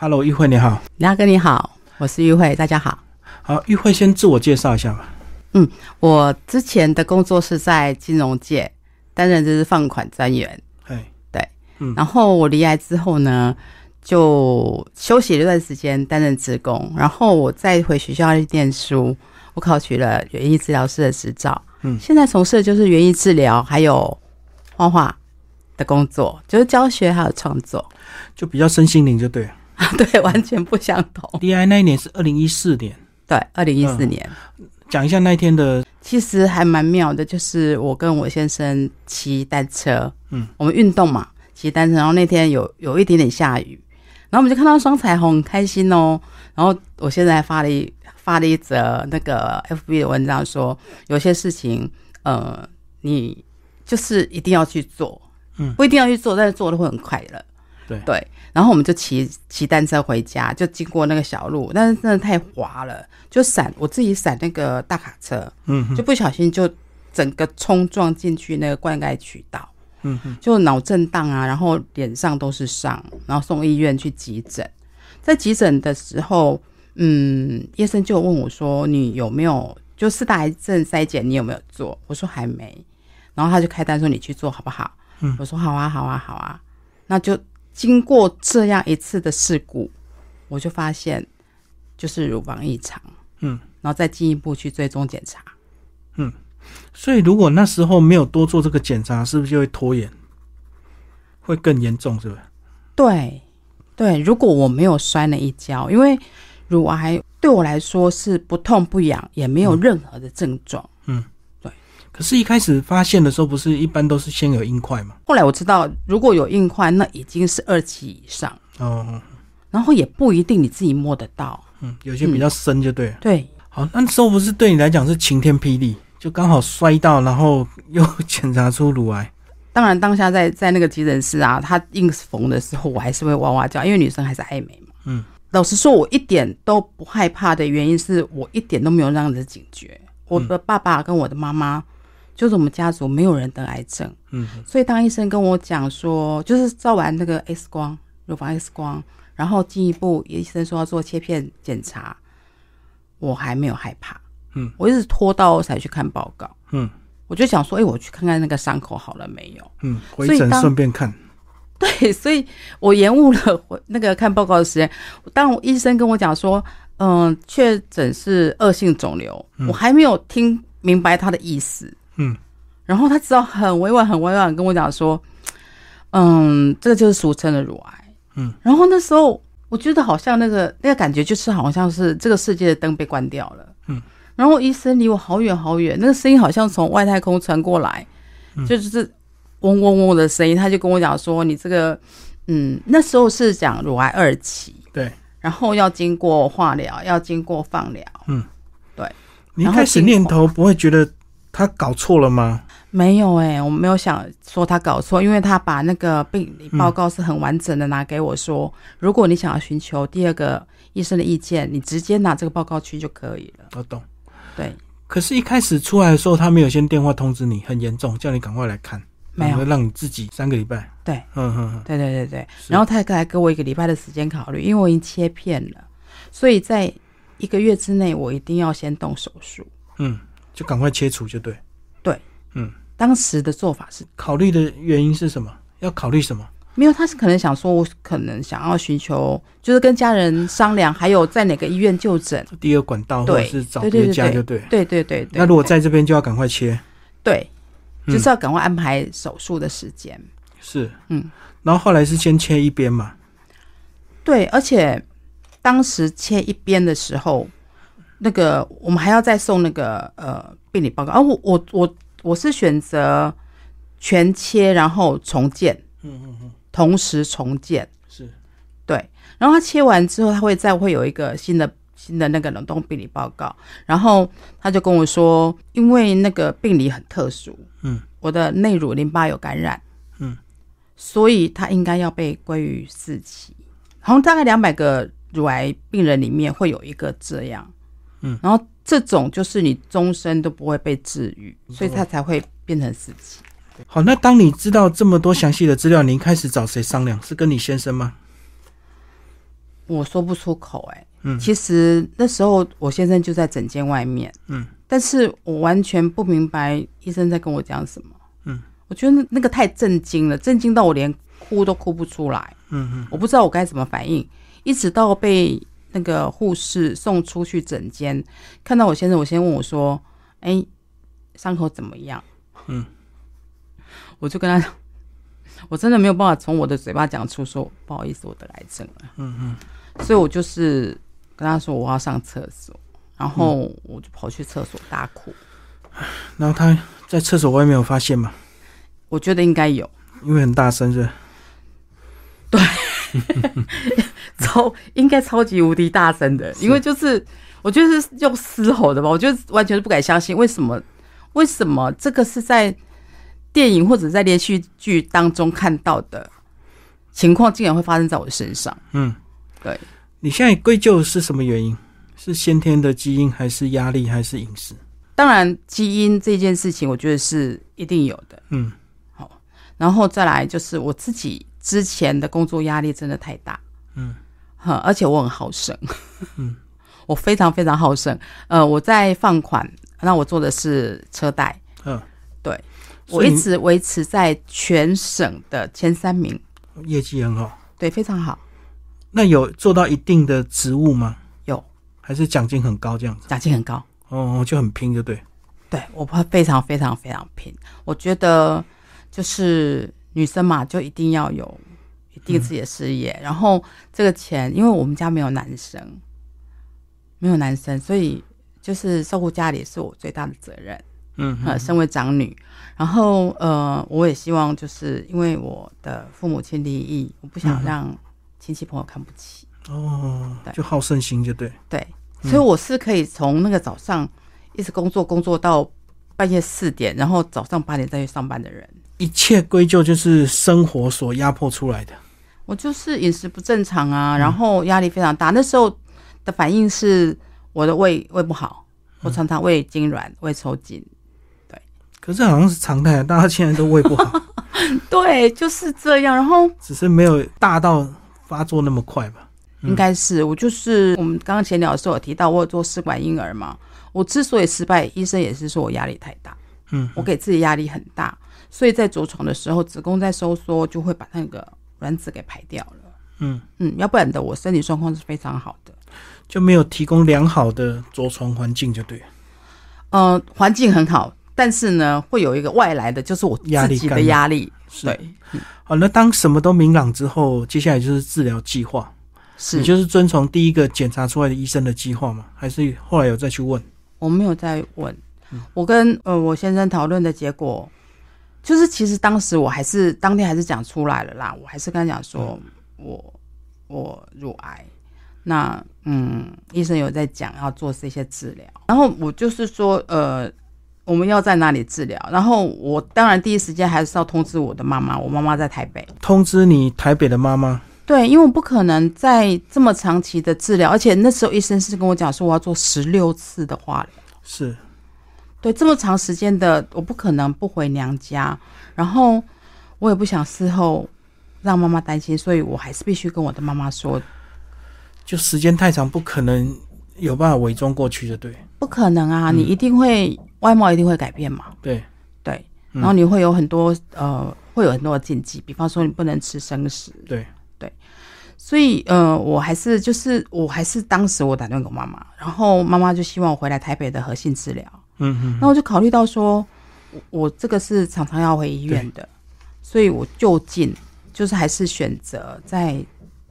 ，Hello，玉慧你好，梁哥你好，我是玉慧，大家好。好，玉慧先自我介绍一下吧。嗯我之前的工作是在金融界担任就是放款专员，哎，对，嗯。然后我离开之后呢，就休息了一段时间担任职工，然后我再回学校去念书，我考取了园艺治疗师的执照，嗯。现在从事的就是园艺治疗还有画画的工作，就是教学还有创作，就比较身心灵就对了。对，完全不相同。DI 那一年是二零一四年，对，二零一四嗯年。讲一下那一天的，其实还蛮妙的，就是我跟我先生骑单车，嗯，我们运动嘛，骑单车，然后那天有有一点点下雨，然后我们就看到双彩虹，很开心哦。然后我现在还发了一发了一则那个 FB 的文章说，有些事情，呃，你就是一定要去做，嗯不一定要去做，但是做的会很快乐。对对，然后我们就骑骑单车回家，就经过那个小路，但是真的太滑了，就闪我自己闪那个大卡车，嗯哼就不小心就整个冲撞进去那个灌溉渠道，嗯哼，就脑震荡啊，然后脸上都是伤，然后送医院去急诊。在急诊的时候，嗯，医生就问我说：“你有没有就四大癌症筛检？你有没有做？”我说还没，然后他就开单说：“你去做好不好？”嗯我说：“好啊，好啊，好啊。”那就经过这样一次的事故，我就发现就是乳房异常，嗯，然后再进一步去追踪检查。嗯所以如果那时候没有多做这个检查，是不是就会拖延，会更严重，是不是？对，对，如果我没有摔那一跤，因为乳癌对我来说是不痛不痒，也没有任何的症状。可是，一开始发现的时候，不是一般都是先有硬块嘛？后来我知道，如果有硬块，那已经是二期以上，哦，然后也不一定你自己摸得到。嗯，有些比较深就对了。对，好，那时候不是对你来讲是晴天霹雳，就刚好摔到，然后又 检查出乳癌。当然当下在在那个急诊室啊，他硬缝的时候，我还是会哇哇叫，因为女生还是爱美嘛。嗯，老实说，我一点都不害怕的原因是我一点都没有那样子警觉。我的爸爸跟我的妈妈，就是我们家族没有人得癌症。嗯，所以当医生跟我讲说，就是照完那个 X 光，乳房 X 光，然后进一步医生说要做切片检查，我还没有害怕。嗯，我一直拖到才去看报告。嗯我就想说，哎、我去看看那个伤口好了没有？嗯，回诊顺便看。对，所以我延误了我那个看报告的时间。当医生跟我讲说，嗯，确诊是恶性肿瘤，我还没有听明白他的意思。嗯，然后他只好很委婉、很委婉跟我讲说，嗯，这个就是俗称的乳癌。嗯，然后那时候我觉得好像那个那个感觉就是好像是这个世界的灯被关掉了。嗯，然后医生离我好远好远，那个声音好像从外太空传过来，就是嗡嗡嗡的声音。他就跟我讲说，你这个，嗯，那时候是讲乳癌二期，对，然后要经过化疗，要经过放疗。嗯，对你一开始念头不会觉得他搞错了吗？没有哎、我没有想说他搞错，因为他把那个病理报告是很完整的拿给我说，如果你想要寻求第二个医生的意见，你直接拿这个报告去就可以了。我懂。对，可是，一开始出来的时候，他没有先电话通知你，很严重，叫你赶快来看，没有让你自己三个礼拜。对，嗯嗯嗯，对对对对，然后他还给我一个礼拜的时间考虑，因为我已经切片了，所以在一个月之内我一定要先动手术。嗯，就赶快切除就对。对，嗯当时的做法是考虑的原因是什么？要考虑什么？没有，他是可能想说，我可能想要寻求，就是跟家人商量，还有在哪个医院就诊。第二管道或者是找对家就对。对对对对，那如果在这边就要赶快切。对，嗯就是要赶快安排手术的时间。是，嗯，然后后来是先切一边嘛。对，而且当时切一边的时候，那个我们还要再送那个呃病理报告。啊，我我我我是选择全切，然后重建，嗯嗯嗯，同时重建。是，对，然后他切完之后，他会再会有一个新的新的那个冷冻病理报告，然后他就跟我说，因为那个病理很特殊，嗯，我的内乳淋巴有感染，嗯，所以他应该要被归于四期，好像大概两百个乳癌病人里面会有一个这样，嗯，然后这种就是你终身都不会被治愈，所以他才会变成四期。好，那当你知道这么多详细的资料，你一开始找谁商量？是跟你先生吗？我说不出口哎、嗯。其实那时候我先生就在诊间外面，嗯，但是我完全不明白医生在跟我讲什么，嗯，我觉得那那个太震惊了，震惊到我连哭都哭不出来，嗯嗯。我不知道我该怎么反应，一直到被那个护士送出去诊间，看到我先生，我先问我说：“哎，伤口怎么样？”嗯，我就跟他讲，我真的没有办法从我的嘴巴讲出说不好意思，我得癌症了。嗯嗯，所以我就是跟他说我要上厕所，然后我就跑去厕所大哭。然后他在厕所外面有发现吗，我觉得应该有因为很大声是吧，超应该超级无敌大声的，因为就是我觉得是用嘶吼的吧，我觉得完全是不敢相信，为什么？为什么这个是在电影或者在连续剧当中看到的情况，竟然会发生在我的身上？嗯，对。你现在归咎是什么原因？是先天的基因，还是压力，还是饮食？当然，基因这件事情，我觉得是一定有的。嗯好然后再来就是我自己之前的工作压力真的太大，嗯，呵，而且我很好胜，嗯，我非常非常好胜。呃，我在放款，那我做的是车贷，嗯，对我一直维持在全省的前三名，业绩很好。对，非常好，那有做到一定的职务吗？有还是奖金很高这样子？奖金很高。哦，就很拼，就对。对我怕非常非常非常拼。我觉得就是女生嘛，就一定要有一定自己的事业。然后这个钱，因为我们家没有男生，没有男生，所以就是照顾家里是我最大的责任。嗯呃，身为长女，然后呃，我也希望就是因为我的父母亲离异，我不想嗯让亲戚朋友看不起。哦对，就好胜心就对。对，所以我是可以从那个早上一直工作工作到半夜四点，然后早上八点再去上班的人。一切归咎就是生活所压迫出来的。我就是饮食不正常啊，然后压力非常大。那时候的反应是我的胃胃不好，我常常胃痉挛、胃抽筋。可是好像是常态，大家现在都胃不好，对，就是这样。然后只是没有大到发作那么快吧。应该是我就是我们刚刚前聊的时候有提到，我有做试管婴儿嘛。我之所以失败，医生也是说我压力太大，嗯，我给自己压力很大，所以在着床的时候，子宫在收缩，就会把那个卵子给排掉了。嗯嗯，要不然的我身体状况是非常好的。就没有提供良好的着床环境，就对嗯。呃，环境很好，但是呢，会有一个外来的，就是我自己的压力对，好，那当什么都明朗之后，接下来就是治疗计划。是你就是遵从第一个检查出来的医生的计划吗？还是后来有再去问？我没有再问，嗯我跟呃我先生讨论的结果，就是其实当时我还是当天还是讲出来了啦，我还是跟他讲说，嗯。我我乳癌，那嗯医生有在讲要做这些治疗，然后我就是说呃我们要在哪里治疗，然后我当然第一时间还是要通知我的妈妈，我妈妈在台北，通知你台北的妈妈。对，因为我不可能在这么长期的治疗，而且那时候医生是跟我讲说我要做十六次的化疗。是，对，这么长时间的，我不可能不回娘家，然后我也不想事后让妈妈担心，所以我还是必须跟我的妈妈说，就时间太长，不可能有办法伪装过去，的对。不可能啊，嗯。你一定会外貌一定会改变嘛，对，对，嗯。然后你会有很多呃，会有很多的禁忌，比方说你不能吃生食，对，所以呃，我还是就是我还是当时我打电话给我妈妈，然后妈妈就希望我回来台北的核心治疗，嗯嗯，那我就考虑到说，我我这个是常常要回医院的，所以我就近就是还是选择在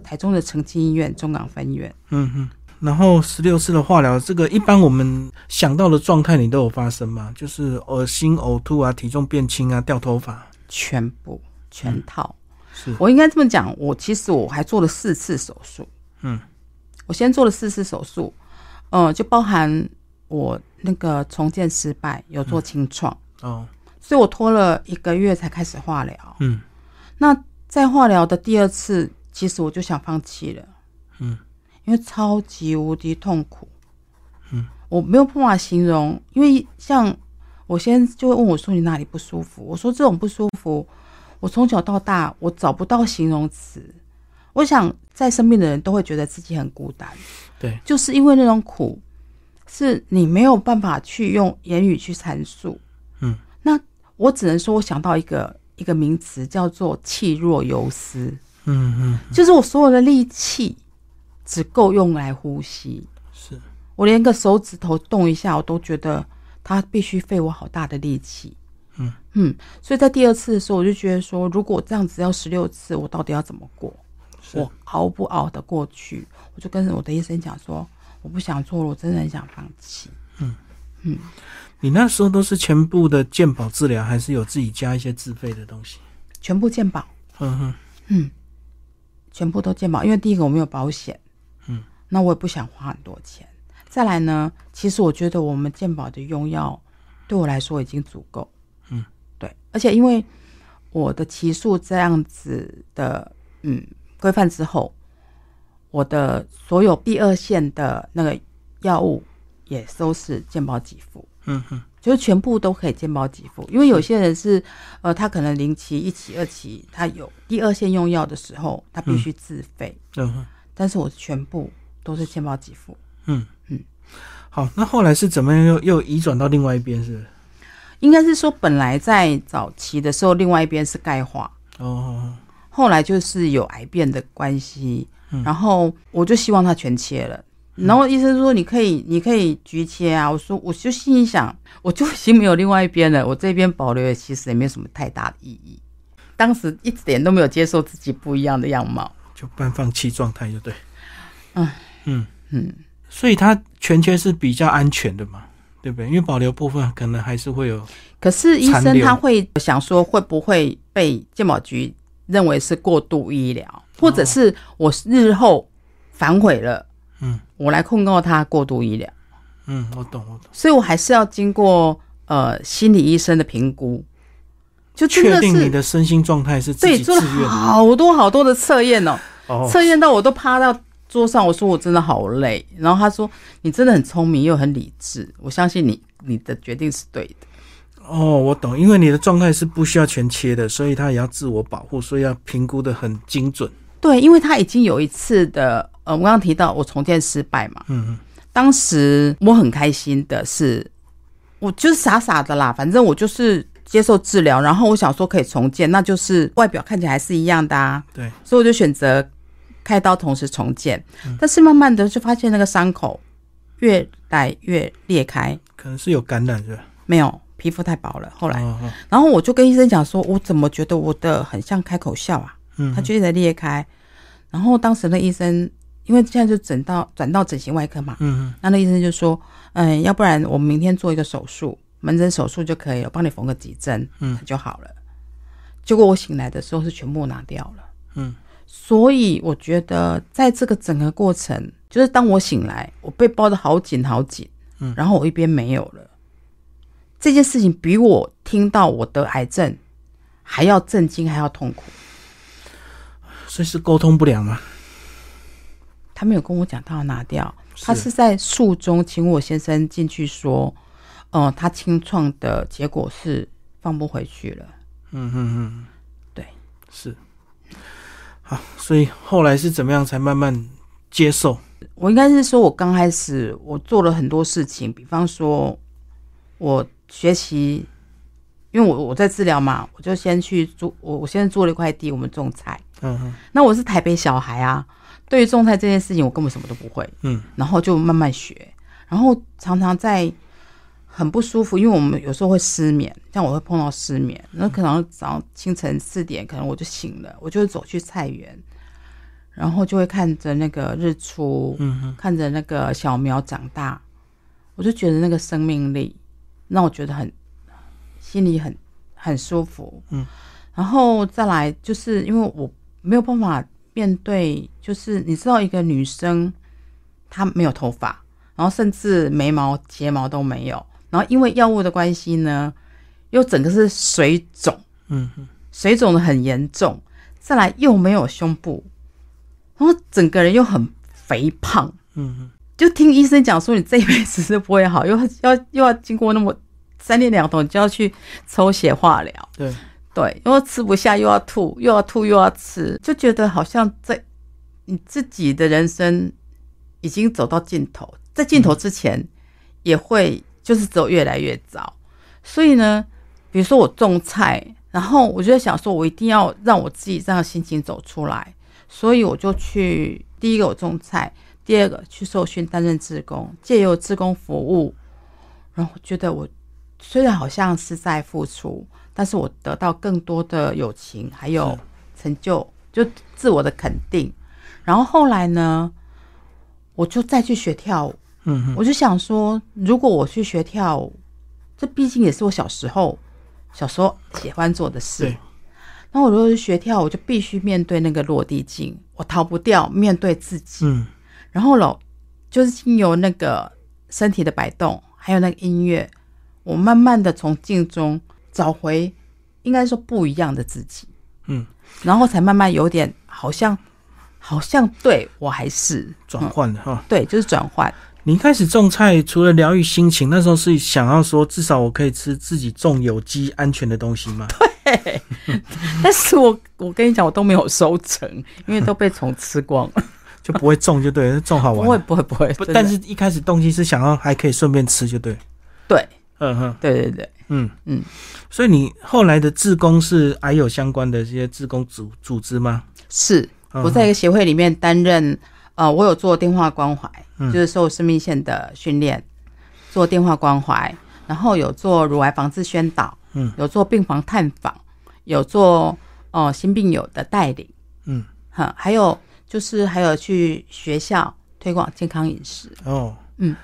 台中的澄清医院中港分院。嗯哼。然后十六次的化疗，这个一般我们想到的状态，你都有发生吗？就是恶心、呕吐啊，体重变轻啊，掉头发。全部全套，是，我应该这么讲，我其实我还做了四次手术。嗯，我先做了四次手术，呃，就包含我那个重建失败，有做清创，哦，所以我拖了一个月才开始化疗。嗯。那在化疗的第二次，其实我就想放弃了，嗯，因为超级无敌痛苦，嗯，我没有办法形容，因为像我先就会问我说你哪里不舒服，我说这种不舒服，我从小到大我找不到形容词，我想在生病的人都会觉得自己很孤单，对，就是因为那种苦，是你没有办法去用言语去阐述。嗯，那我只能说，我想到一个一个名词叫做气若游丝，嗯嗯，就是我所有的力气只够用来呼吸，是，我连个手指头动一下，我都觉得它必须费我好大的力气。嗯嗯，所以在第二次的时候，我就觉得说，如果这样子要十六次，我到底要怎么过？我熬不熬得过去？我就跟我的医生讲说，我不想做了，我真的很想放弃。嗯嗯你那时候都是全部的健保治疗，还是有自己加一些自费的东西？全部健保，嗯哼，嗯，全部都健保，因为第一个我没有保险，嗯，那我也不想花很多钱。再来呢，其实我觉得我们健保的用药对我来说已经足够，嗯，对，而且因为我的期数这样子的，嗯，规范之后，我的所有第二线的那个药物也都是健保给付，嗯哼，就是全部都可以健保给付，因为有些人是，呃，他可能零期、一期、二期，他有第二线用药的时候，他必须自费，嗯哼，但是我全部都是健保给付。嗯。嗯。好，那后来是怎么样又又移转到另外一边是？应该是说，本来在早期的时候，另外一边是钙化，哦，后来就是有癌变的关系，嗯然后我就希望他全切了。然后医生说你可以，你可以局切啊。我说我就心里想，我就已经没有另外一边了，我这边保留也其实也没有什么太大的意义。当时一点都没有接受自己不一样的样貌。就半放弃状态，就对。嗯嗯，嗯，所以他全切是比较安全的嘛，对不对？因为保留部分可能还是会有，可是医生他会想说，会不会被健保局认为是过度医疗，或者是我日后反悔了，嗯。我来控告他过度医疗，嗯，我懂我懂，所以我还是要经过呃心理医生的评估，就真确定你的身心状态是自对做了。好多好多的测验哦，哦，测验到我都趴到桌上，我说我真的好累，然后他说你真的很聪明又很理智，我相信你你的决定是对的。哦，我懂，因为你的状态是不需要全切的，所以他也要自我保护，所以要评估的很精准。对，因为他已经有一次的，呃，我刚刚提到我重建失败嘛，嗯嗯当时我很开心的是，我就是傻傻的啦，反正我就是接受治疗，然后我想说可以重建，那就是外表看起来还是一样的啊，对，所以我就选择开刀同时重建，但是慢慢的就发现那个伤口越来越裂开，可能是有感染是吧？没有皮肤太薄了，后来，然后我就跟医生讲说，我怎么觉得我的很像开口笑啊？嗯，它就一直在裂开。然后当时那医生，因为现在就整到转到整形外科嘛，嗯。嗯那那医生就说，嗯，要不然我们明天做一个手术，门诊手术就可以了，帮你缝个几针，嗯。就好了。结果我醒来的时候是全部拿掉了，嗯，所以我觉得在这个整个过程，就是当我醒来，我被包的好紧好紧，嗯。然后我一边没有了，这件事情比我听到我得癌症还要震惊，还要痛苦。所以是沟通不良吗？他没有跟我讲他要拿掉，他是在术中请我先生进去说，呃，他清创的结果是放不回去了。嗯嗯嗯，对，是。好，所以后来是怎么样才慢慢接受？我应该是说，我刚开始我做了很多事情，比方说，我学习，因为我我在治疗嘛，我就先去租，我我现在租了一块地，我们种菜。嗯哼那我是台北小孩啊，对于种菜这件事情，我根本什么都不会。嗯然后就慢慢学，然后常常在很不舒服，因为我们有时候会失眠，像我会碰到失眠，那可能早上清晨四点，可能我就醒了，我就会走去菜园，然后就会看着那个日出，嗯嗯看着那个小苗长大，我就觉得那个生命力让我觉得很心里很很舒服，嗯，然后再来就是因为我没有办法面对，就是你知道一个女生她没有头发，然后甚至眉毛睫毛都没有，然后因为药物的关系呢，又整个是水肿，嗯嗯，水肿的很严重，再来又没有胸部，然后整个人又很肥胖，嗯嗯就听医生讲说你这一辈子是不会好，又 要又要经过那么三天两头，你就要去抽血化疗，对，对，因为吃不下又要吐，又要吐又要吃，就觉得好像在你自己的人生已经走到尽头，在尽头之前也会就是走越来越早。所以呢，比如说我种菜，然后我就在想说，我一定要让我自己这样心情走出来，所以我就去第一个我种菜，第二个去受训担任志工，借由志工服务，然后觉得我虽然好像是在付出，但是我得到更多的友情，还有成就，就自我的肯定。然后后来呢，我就再去学跳舞，嗯哼，我就想说，如果我去学跳舞，这毕竟也是我小时候小时候喜欢做的事。那我如果是学跳舞，我就必须面对那个落地镜，我逃不掉面对自己。嗯然后喽，就是经由那个身体的摆动，还有那个音乐，我慢慢的从镜中找回，应该说不一样的自己，嗯，然后才慢慢有点好像，好像对我还是转嗯换了哈。对，就是转换。你一开始种菜，除了疗愈心情，那时候是想要说，至少我可以吃自己种有机安全的东西吗？对但是我我跟你讲，我都没有收成，因为都被虫吃光了。就不会种就对了，种好不会玩。不会不会，不，会但是一开始动机是想要还可以顺便吃就对。对。嗯哼，对对对，嗯。嗯。所以你后来的志工是还有相关的这些志工组组织吗？是。嗯我在一个协会里面担任，呃，我有做电话关怀，嗯。就是受生命线的训练，做电话关怀，然后有做乳癌防治宣导，嗯，有做病房探访，有做呃新病友的带领，嗯，哈，还有就是还有去学校推广健康饮食，哦，嗯，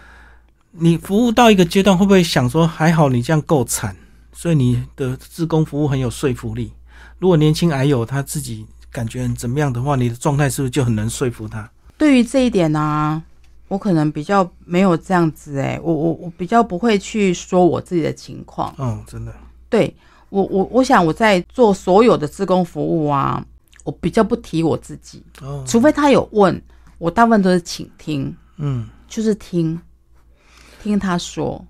你服务到一个阶段，会不会想说，还好你这样够惨，所以你的自工服务很有说服力？如果年轻癌友他自己感觉很怎么样的话，你的状态是不是就很能说服他？对于这一点呢、我可能比较没有这样子哎、我我我比较不会去说我自己的情况。哦，真的，对我我我想我在做所有的自工服务啊，我比较不提我自己，哦，除非他有问，我大部分都是倾听，嗯。就是听，听他说。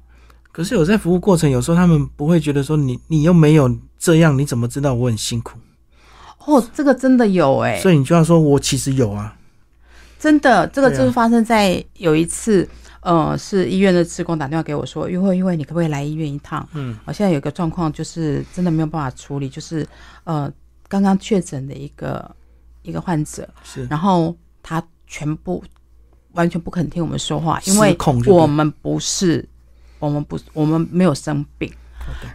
可是有在服务过程，有时候他们不会觉得说你你又没有这样，你怎么知道我很辛苦？哦，这个真的有哎、所以你就要说我其实有啊，真的，这个就是发生在有一次，呃，是医院的职工打电话给我说，玉慧，玉慧，你可不可以来医院一趟？嗯，我现在有一个状况，就是真的没有办法处理，就是呃，刚刚确诊的一个一个患者，是然后他全部完全不肯听我们说话，因失为我们不是，我们不，我们没有生病。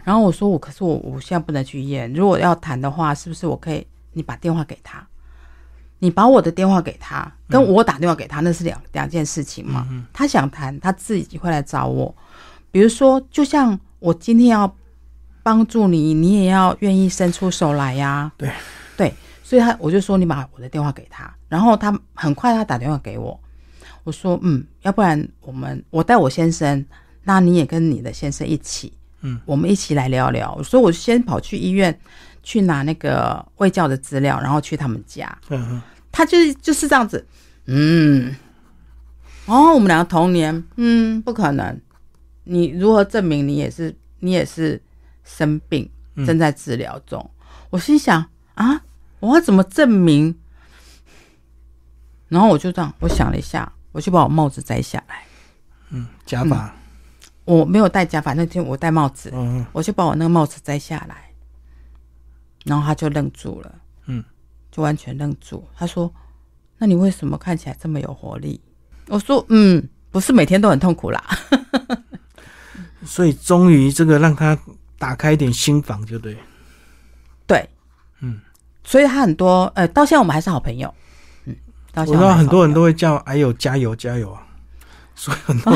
然后我说我，可是我我现在不能去医院。如果要谈的话，是不是我可以你把电话给他？你把我的电话给他，跟我打电话给他，那是两两件事情嘛。他想谈，他自己会来找我。比如说，就像我今天要帮助你，你也要愿意伸出手来呀、对。对，所以他我就说你把我的电话给他，然后他很快他打电话给我，我说嗯，要不然我们我带我先生，那你也跟你的先生一起，嗯，我们一起来聊聊。所以我先跑去医院去拿那个卫教的资料，然后去他们家，嗯嗯，他就是就是这样子，嗯，哦，我们两个同年，嗯，不可能，你如何证明你也是你也是生病，嗯正在治疗中？我心想啊，我要怎么证明？然后我就这样，我想了一下，我就把我帽子摘下来，嗯假发，我没有戴假发，那天我戴帽子，嗯我就把我那个帽子摘下来，然后他就愣住了，嗯，就完全愣住。他说：“那你为什么看起来这么有活力？”我说：“嗯，不是每天都很痛苦啦。所以终于这个让他打开一点心房，就对，”对，嗯，所以他很多呃，到现在我们还是好朋友，嗯，到我知道现在很多人都会叫哎呦加油加油啊，所以很多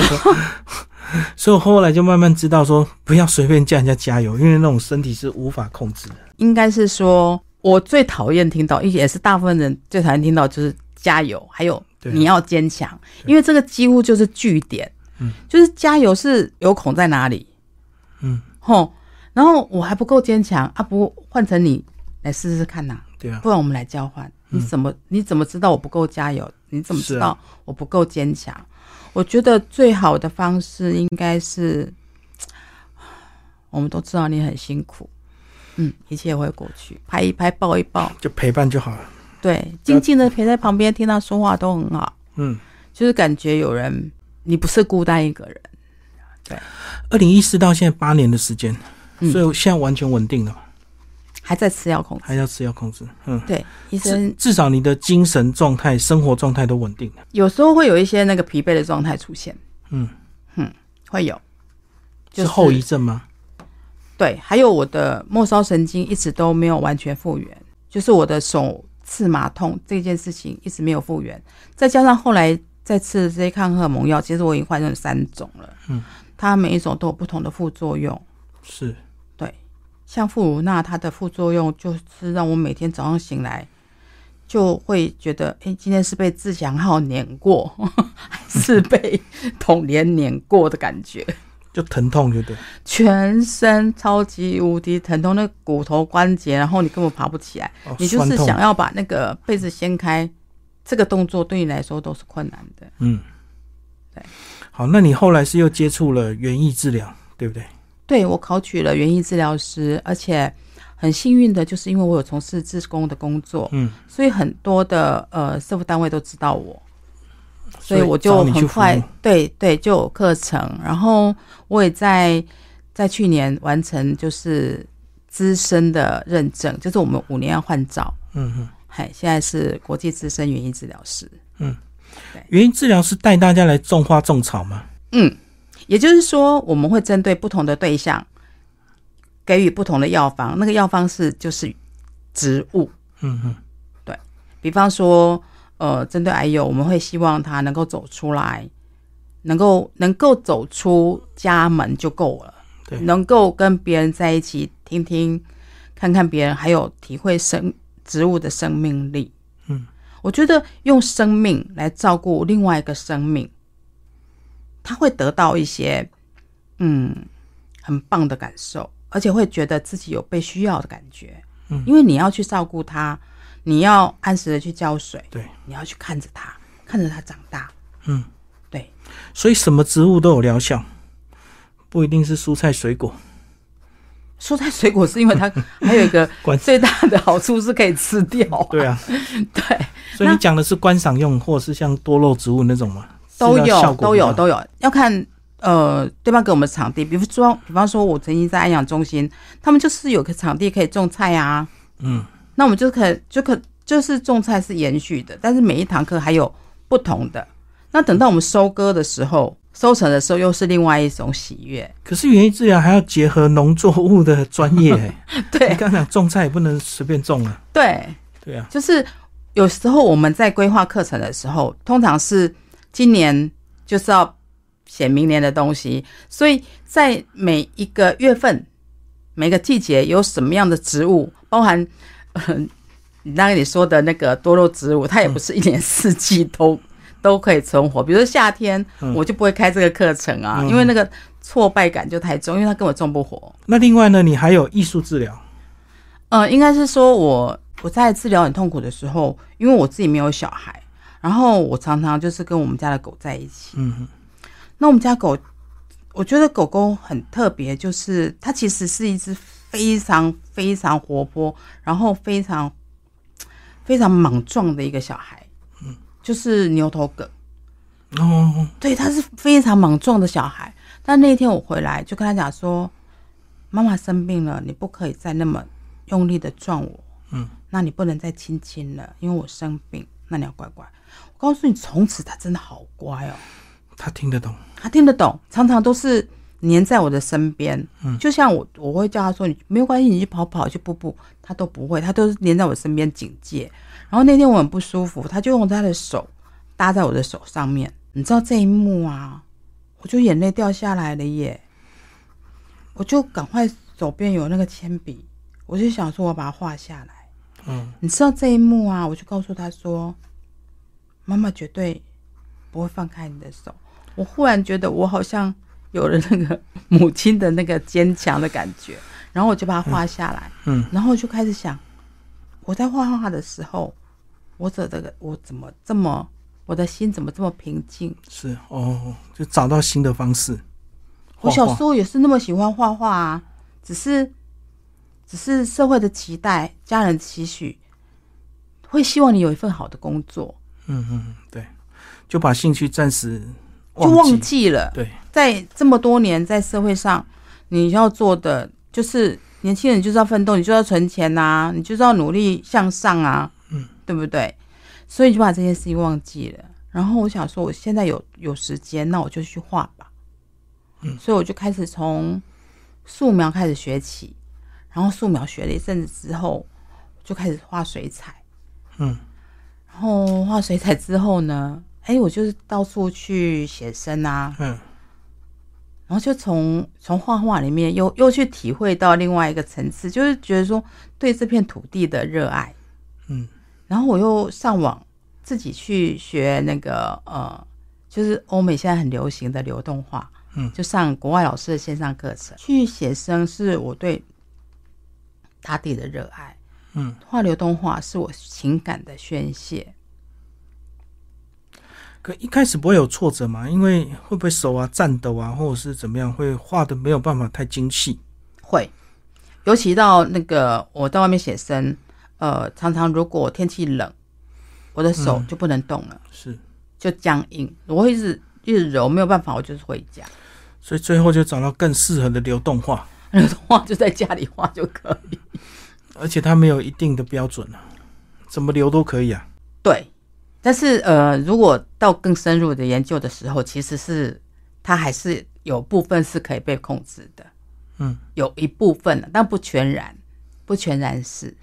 所以我后来就慢慢知道说不要随便叫人家加油，因为那种身体是无法控制的。应该是说，我最讨厌听到，也是大部分人最讨厌听到就是加油，还有你要坚强，因为这个几乎就是据点，嗯，就是加油是有孔在哪里，嗯，吼，然后我还不够坚强啊，不换成你来试试看呐、对啊，不然我们来交换，你怎么、你怎么知道我不够加油？你怎么知道我不够坚强？我觉得最好的方式应该是，我们都知道你很辛苦，嗯，一切会过去，拍一拍，抱一抱，就陪伴就好了。对，静静的陪在旁边，听他说话都很好，嗯，就是感觉有人，你不是孤单一个人。对。二零一四到现在八年的时间，嗯。所以现在完全稳定了嘛，还在吃药控制。还要吃药控制。嗯，对，医生至少你的精神状态、生活状态都稳定了。有时候会有一些那个疲惫的状态出现，嗯。会有，就是后遗症吗？对，还有我的末梢神经一直都没有完全复原，就是我的手刺麻痛这件事情一直没有复原，再加上后来再吃的这些抗荷尔蒙药，其实我已经换成三种了，嗯，它每一种都有不同的副作用，是，对，像副乳钠它的副作用就是让我每天早上醒来就会觉得，哎，今天是被自强号碾过，还是 被统联碾过的感觉。就疼痛，对不对？全身超级无敌疼痛，那骨头关节，然后你根本爬不起来，哦你就是想要把那个被子掀开，这个动作对你来说都是困难的。嗯，对。好，那你后来是又接触了园艺治疗，对不对？对我考取了园艺治疗师，而且很幸运的就是因为我有从事志工的工作，嗯，所以很多的呃社福单位都知道我，所以我就很快对对就有课程，然后我也在在去年完成就是资深的认证，就是我们五年要换照，嗯哼。嗨，现在是国际资深园艺治疗师，嗯园艺治疗是带大家来种花种草吗？嗯，也就是说我们会针对不同的对象给予不同的药方，那个药方是就是植物，嗯哼，对。比方说，呃，针对癌友，我们会希望他能够走出来，能够能够走出家门就够了，对。能够跟别人在一起，听听，看看别人，还有体会生植物的生命力。嗯，我觉得用生命来照顾另外一个生命，他会得到一些嗯很棒的感受，而且会觉得自己有被需要的感觉。嗯，因为你要去照顾他，你要按时的去浇水，对，你要去看着他，看着他长大。嗯，对，所以什么植物都有疗效，不一定是蔬菜水果。蔬菜水果是因为它还有一个 关最大的好处是可以吃掉、对啊，对，所以你讲的是观赏用，或者是像多肉植物那种吗？都有都有都有，要看呃对方给我们场地，比如说比方说我曾经在安养中心，他们就是有个场地可以种菜啊，嗯，那我们就可就可就是种菜是延续的，但是每一堂课还有不同的。那等到我们收割的时候，收成的时候又是另外一种喜悦。可是园艺治疗还要结合农作物的专业、欸。你对刚讲种菜也不能随便种啊。对，对啊，就是有时候我们在规划课程的时候，通常是今年就是要写明年的东西，所以在每一个月份、每个季节有什么样的植物，包含呃，你刚才你说的那个多肉植物，它也不是一年四季都。都可以存活，比如说夏天，嗯我就不会开这个课程啊，嗯因为那个挫败感就太重，因为它根本种不活。那另外呢，你还有艺术治疗。呃，应该是说我我在治疗很痛苦的时候，因为我自己没有小孩，然后我常常就是跟我们家的狗在一起。嗯那我们家狗，我觉得狗狗很特别，就是它其实是一只非常非常活泼，然后非常非常莽撞的一个小孩，嗯，就是牛头梗。哦，对，他是非常莽撞的小孩。但那一天我回来就跟他讲说，妈妈生病了，你不可以再那么用力的撞我，嗯，那你不能再亲亲了，因为我生病，那你要乖乖。我告诉你，从此他真的好乖哦，他听得懂。他听得懂，常常都是黏在我的身边，嗯就像我我会叫他说你没有关系，你去跑跑去步步，他都不会，他都是黏在我身边警戒。然后那天我很不舒服，他就用他的手搭在我的手上面，你知道这一幕啊，我就眼泪掉下来了耶！我就赶快手边有那个铅笔，我就想说我把它画下来。嗯，你知道这一幕啊，我就告诉他说：“妈妈绝对不会放开你的手。”我忽然觉得我好像有了那个母亲的那个坚强的感觉，然后我就把它画下来，嗯，然后我就开始想，我在画画的时候，我怎这个我怎么这么我的心怎么这么平静？是哦，就找到新的方式。我小时候也是那么喜欢画画啊，只是只是社会的期待、家人的期许，会希望你有一份好的工作，嗯嗯，对，就把兴趣暂时就忘记了。对，在这么多年在社会上，你要做的就是年轻人就是要奋斗，你就要存钱呐、你就是要努力向上啊，嗯，对不对？所以就把这件事情忘记了。然后我想说，我现在有有时间，那我就去画吧。嗯所以我就开始从素描开始学起，然后素描学了一阵子之后，就开始画水彩。嗯然后画水彩之后呢，哎，我就是到处去写生啊，嗯然后就从从画画里面又又去体会到另外一个层次，就是觉得说对这片土地的热爱。嗯然后我又上网自己去学那个呃，就是欧美现在很流行的流动画，嗯就上国外老师的线上课程去写生，是我对大地的热爱。嗯，画流动画是我情感的宣泄。可一开始不会有挫折嘛？因为会不会手啊颤抖啊，或者是怎么样，会画的没有办法太精细。会，尤其到那个我在外面写生，呃，常常如果天气冷，我的手嗯就不能动了，是，就僵硬，我会一直一直揉，没有办法，我就是回家。所以最后就找到更适合的流动画，流动画就在家里画就可以。而且它没有一定的标准啊，怎么流都可以啊。对，但是呃，如果到更深入的研究的时候，其实是它还是有部分是可以被控制的，嗯，有一部分，但不全然，不全然是。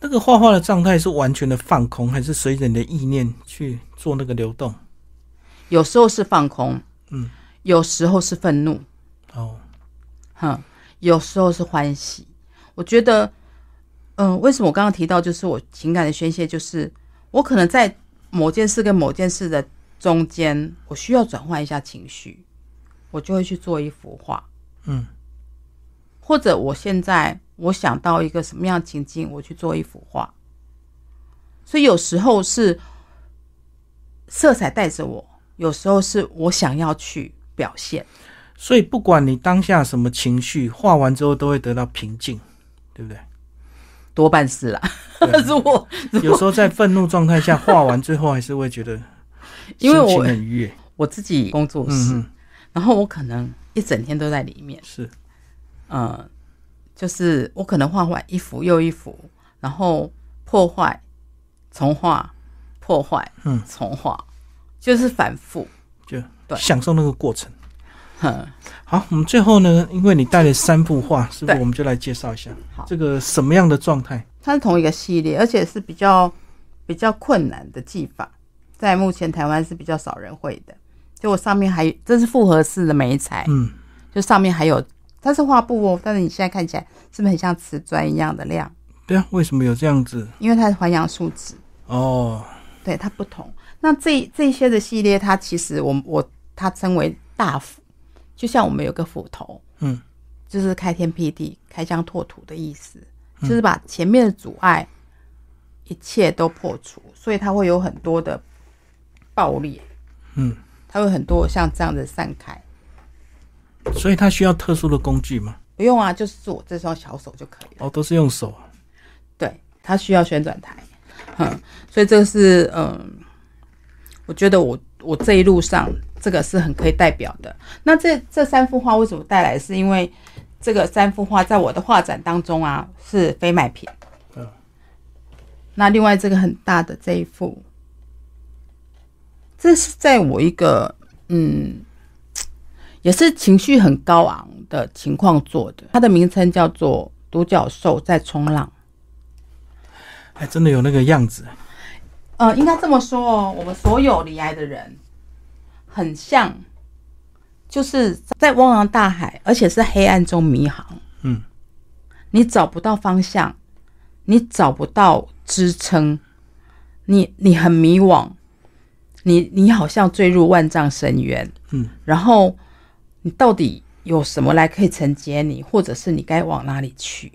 那个画画的状态是完全的放空，还是随着你的意念去做那个流动？有时候是放空，嗯，有时候是愤怒，哦，哼，有时候是欢喜。我觉得，嗯、为什么我刚刚提到就是我情感的宣泄，就是我可能在某件事跟某件事的中间，我需要转换一下情绪，我就会去做一幅画，嗯，或者我现在我想到一个什么样的情境，我去做一幅画。所以有时候是色彩带着我，有时候是我想要去表现。所以不管你当下什么情绪，画完之后都会得到平静，对不对？多半是啦。对啊 如果有时候在愤怒状态下画完，最后还是会觉得 因为我很愉悦。我自己工作室，然后我可能一整天都在里面，是，嗯，就是我可能画画一幅又一幅，然后破坏、重画、破坏、嗯，重画，就是反复。就对享受那个过程。哼，好，我们最后呢，因为你带了三幅画，是不是我们就来介绍一下好这个什么样的状态？它是同一个系列，而且是比较比较困难的技法，在目前台湾是比较少人会的。就我上面还这是复合式的梅材，嗯，就上面还有它是画布哦，但是你现在看起来是不是很像瓷砖一样的亮？对啊，为什么有这样子？因为它是环氧树脂，哦，对它不同。那这这些的系列，它其实我我它称为大斧，就像我们有个斧头，嗯，就是开天辟地、开疆拓土的意思，就是把前面的阻碍一切都破除，所以它会有很多的爆裂，嗯，它会很多像这样的散开。所以它需要特殊的工具吗？不用啊，就是我这双小手就可以了。哦，都是用手。对，它需要旋转台，嗯，所以这个是嗯，我觉得我我这一路上这个是很可以代表的。那这这三幅画为什么带来？是因为这个三幅画在我的画展当中啊是非卖品。嗯。那另外这个很大的这一幅，这是在我一个嗯，也是情绪很高昂的情况做的。它的名称叫做《独角兽在冲浪》。还真的有那个样子。呃，应该这么说哦，我们所有离癌的人，很像，就是在汪洋大海，而且是黑暗中迷航。嗯，你找不到方向，你找不到支撑，你你很迷惘，你你好像坠入万丈深渊。嗯，然后你到底有什么来可以承接你，或者是你该往哪里去？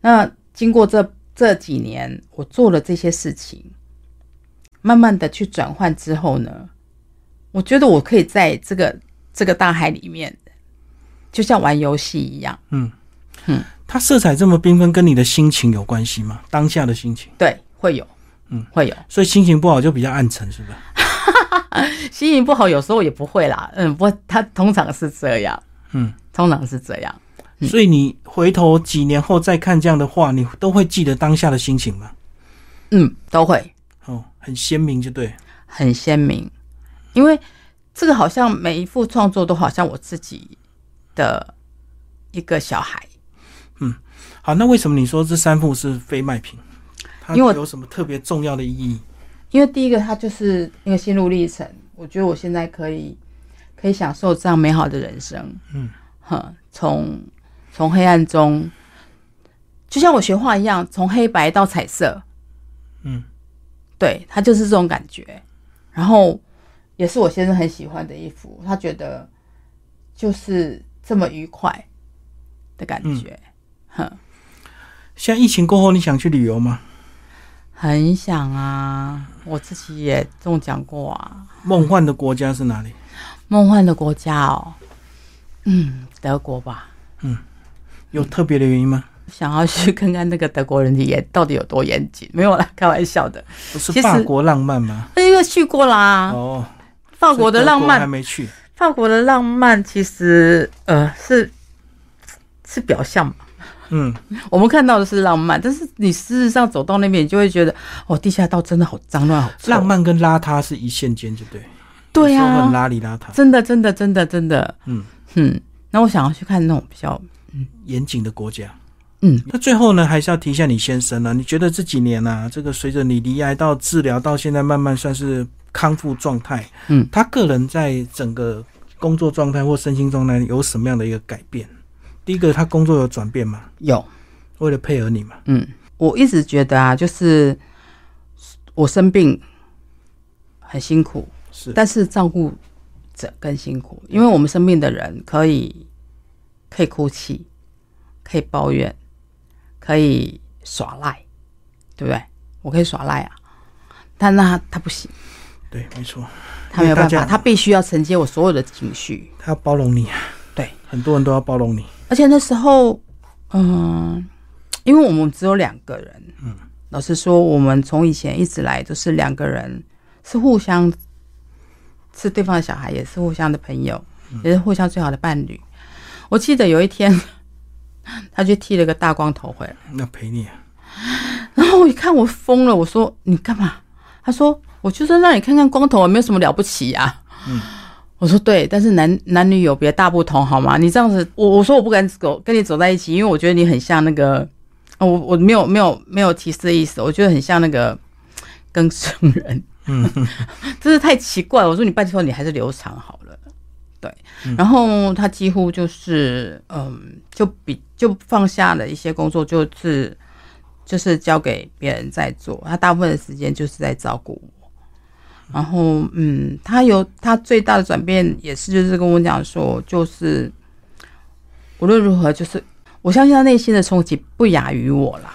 那经过这这几年，我做了这些事情，慢慢的去转换之后呢，我觉得我可以在这个这个大海里面，就像玩游戏一样，它色彩这么缤纷，跟你的心情有关系吗？当下的心情。对，会有，嗯，会有。所以心情不好就比较暗沉，是不是？心情不好有时候也不会啦，嗯，不，它通常是这样，嗯，通常是这样。嗯所以你回头几年后再看这样的画，你都会记得当下的心情吗？嗯，都会哦，很鲜明，就对。很鲜明，因为这个好像每一幅创作都好像我自己的一个小孩，嗯好，那为什么你说这三幅是非卖品？它因为有什么特别重要的意义？因为第一个它就是一个心路历程，我觉得我现在可以可以享受这样美好的人生，嗯，哼，从从黑暗中，就像我学画一样，从黑白到彩色，嗯，对，它就是这种感觉。然后也是我先生很喜欢的一幅，他觉得就是这么愉快的感觉，哼，现在疫情过后，你想去旅游吗？很想啊，我自己也中奖过啊。梦幻的国家是哪里？梦幻的国家哦，嗯，德国吧，嗯有特别的原因吗？想要去看看那个德国人的眼到底有多严谨，没有啦，开玩笑的。不是法国浪漫吗？因为去过啦，哦，法国的浪所以德国还漫，没去。法国的浪漫其实呃是是表象吧。嗯，我们看到的是浪漫，但是你事实上走到那边，你就会觉得，哦，地下道真的好脏乱，浪。漫跟邋遢是一线间，就对。对呀、很邋里邋遢，真的，真的，真的，真的，嗯嗯。那我想要去看那种比较嗯，严谨的国家。嗯，那最后呢，还是要提一下你先生啊。你觉得这几年啊，这个随着你离癌到治疗到现在，慢慢算是康复状态，嗯，他个人在整个工作状态或身心状态有什么样的一个改变？第一个，他工作有转变吗？有，为了配合你嘛？嗯，我一直觉得啊，就是我生病很辛苦，是，但是照顾者更辛苦，因为我们生病的人可以可以哭泣，可以抱怨，可以耍赖，对不对？我可以耍赖啊，但那他他不行，对，没错，他没有办法，他必须要承接我所有的情绪。他要包容你啊，对，很多人都要包容你。而且那时候，嗯，因为我们只有两个人，嗯，老实说，我们从以前一直来都是两个人，是互相是对方的小孩，也是互相的朋友，也是互相最好的伴侣。我记得有一天，他去剃了个大光头回来，那陪你啊，然后我一看我疯了，我说你干嘛？他说我就是让你看看光头，没有什么了不起呀、嗯我说对，但是男男女有别大不同，好吗？你这样子，我我说我不敢走跟你走在一起，因为我觉得你很像那个，哦我我没有没有没有提示的意思，我觉得很像那个更生人，嗯，真是太奇怪了。我说你拜托你还是留长好了，对。然后他几乎就是嗯，就比就放下了一些工作，就是就是交给别人在做，他大部分的时间就是在照顾我。然后，嗯，他有他最大的转变，也是就是跟我讲说，就是无论如何，就是我相信他内心的冲击不亚于我啦，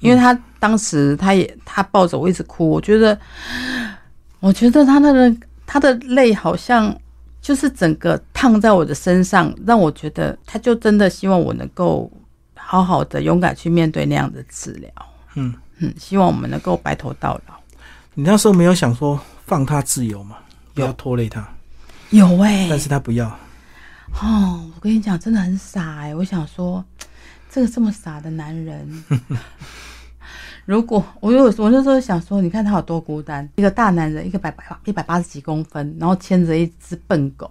因为他当时他也他抱着我一直哭，我觉得，我觉得他那个他的泪好像就是整个烫在我的身上，让我觉得他就真的希望我能够好好的勇敢去面对那样的治疗，嗯。嗯，希望我们能够白头到老。你那时候没有想说放他自由吗，不要拖累他，有。哎、但是他不要。哦，我跟你讲，真的很傻哎、我想说，这个这么傻的男人，如果我有我那时候想说，你看他有多孤单，一个大男人，一个百百一百八十几公分，然后牵着一只笨狗，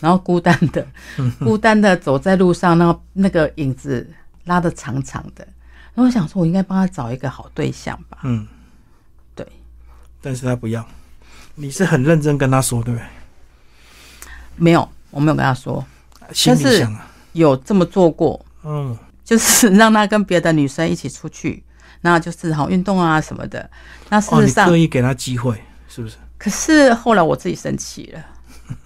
然后孤单的 孤单的走在路上，然后那个影子拉的长长的，然后我想说，我应该帮他找一个好对象吧？嗯，对，但是他不要。你是很认真跟他说，对不对？没有，我没有跟他说，心里想啊，有这么做过，嗯，就是让他跟别的女生一起出去，那就是好运动啊什么的。那事哦，你实上，刻意给他机会，是不是？可是后来我自己生气了。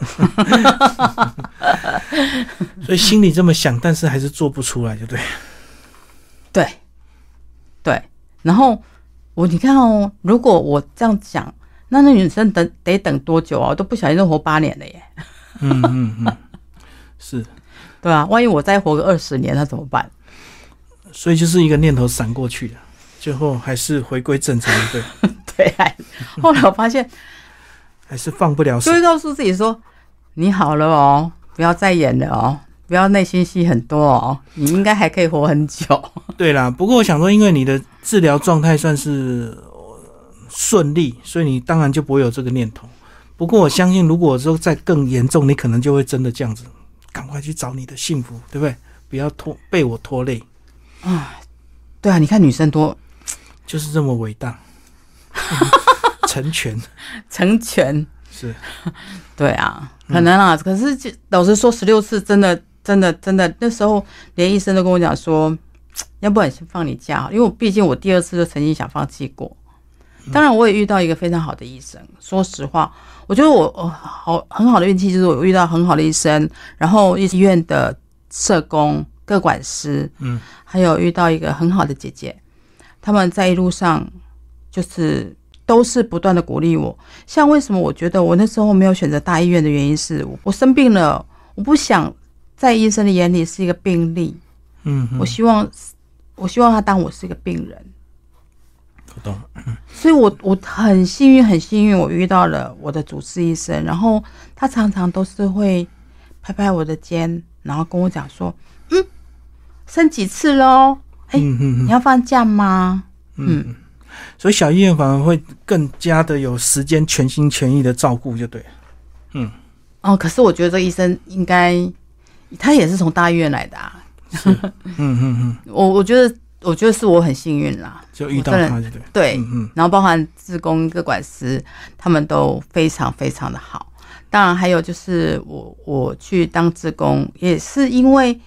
所以心里这么想，但是还是做不出来，就对。对，对。然后我你看哦，如果我这样讲，那那女生等得等多久啊？我都不小心都活八年了耶，嗯嗯嗯，是。对啊、万一我再活个二十年，那怎么办？所以就是一个念头闪过去的。最后还是回归正常，对，对，还后来我发现，还是放不了手就。告诉自己说：“你好了哦，不要再演了哦，不要内心戏很多哦，你应该还可以活很久。对啦，不过我想说，因为你的治疗状态算是呃顺利，所以你当然就不会有这个念头。不过我相信，如果说再更严重，你可能就会真的这样子，赶快去找你的幸福，对不对？不要拖被我拖累啊，”对啊，你看女生多就是这么伟大，成全。成全，是。对啊，可能啊，可是就老实说，十六次真的真的真的，那时候连医生都跟我讲说，要不然先放你假，因为我毕竟我第二次就曾经想放弃过。当然，我也遇到一个非常好的医生。说实话，我觉得我我好很好的运气就是我遇到很好的医生，然后医院的社工、各管师，嗯，还有遇到一个很好的姐姐，他们在一路上就是都是不断的鼓励我。像为什么我觉得我那时候没有选择大医院的原因是我我生病了，我不想在医生的眼里是一个病例，嗯嗯我希望我希望他当我是一个病人。我懂，所以我我很幸运，很幸运，我遇到了我的主治医生，然后他常常都是会拍拍我的肩，然后跟我讲说：“嗯，生几次喽？哎、嗯嗯你要放假吗？”嗯，所以小医院反而会更加的有时间全心全意的照顾，就对了。哦，可是我觉得这个医生应该，他也是从大医院来的啊。嗯嗯嗯，我我觉得，我觉得是我很幸运啦。就遇到他，就对。对，嗯嗯然后包含志工各管师，他们都非常非常的好。当然还有就是我我去当志工，也是因为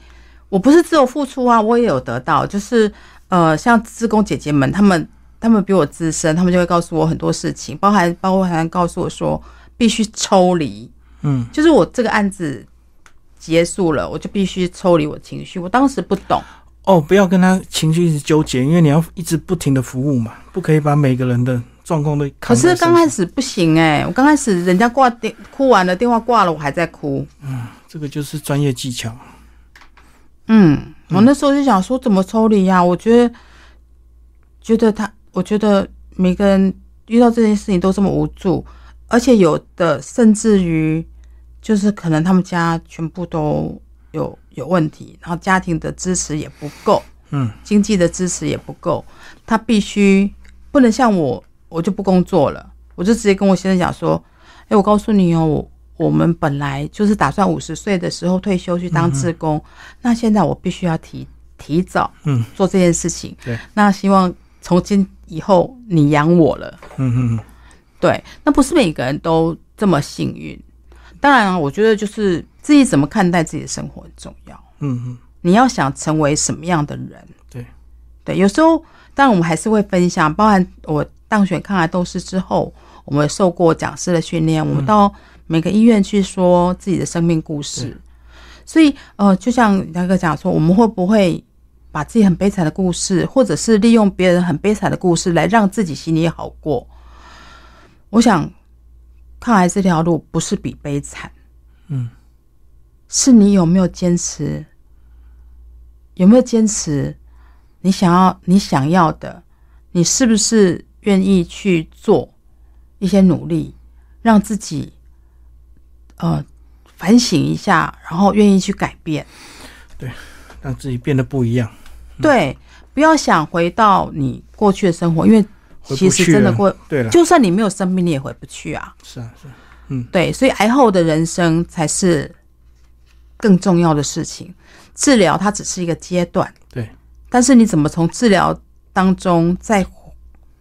我不是只有付出啊，我也有得到。就是呃，像志工姐姐们，她们她们比我资深，她们就会告诉我很多事情，包含包含告诉我说必须抽离，嗯，就是我这个案子结束了，我就必须抽离我情绪。我当时不懂。哦，不要跟他情绪一直纠结，因为你要一直不停的服务嘛，不可以把每个人的状况都可是刚开始不行哎、我刚开始人家挂电哭完了，电话挂了，我还在哭。嗯这个就是专业技巧。嗯，我那时候就想说怎么抽离呀、我觉得，觉得他，我觉得每个人遇到这件事情都这么无助，而且有的甚至于就是可能他们家全部都有有问题，然后家庭的支持也不够，嗯，经济的支持也不够，他必须不能像我，我就不工作了，我就直接跟我先生讲说，哎、我告诉你哦，我我们本来就是打算五十岁的时候退休去当志工，那现在我必须要提提早嗯做这件事情，对，那希望从今以后你养我了。嗯嗯嗯，对，那不是每个人都这么幸运。当然啊，我觉得就是自己怎么看待自己的生活很重要。嗯嗯，你要想成为什么样的人？对对，有时候当然我们还是会分享，包含我当选抗癌斗士之后，我们受过讲师的训练，我们到每个医院去说自己的生命故事。所以呃，就像梁哥讲说，我们会不会把自己很悲惨的故事，或者是利用别人很悲惨的故事来让自己心里好过？我想，抗癌这条路不是比悲惨，嗯，是你有没有坚持，有没有坚持你想要你想要的，你是不是愿意去做一些努力，让自己呃反省一下，然后愿意去改变。对让自己变得不一样。对，不要想回到你过去的生活，因为其实真的过，对了，就算你没有生病，你也回不去啊。是啊是啊，对，所以癌后的人生才是更重要的事情。治疗它只是一个阶段，对，但是你怎么从治疗当中再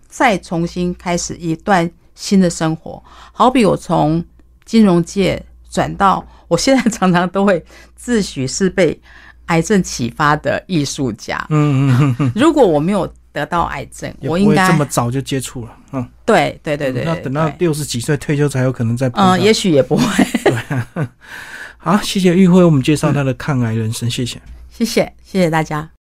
再重新开始一段新的生活？好比我从金融界转到，我现在常常都会自诩是被癌症启发的艺术家。嗯嗯嗯嗯，如果我没有得到癌症，我应该这么早就接触了。嗯，对对对对对要等到六十几岁退休才有可能再嗯，也许也不会。对 好，谢谢玉辉，我们介绍他的抗癌人生，谢谢。谢谢谢谢大家。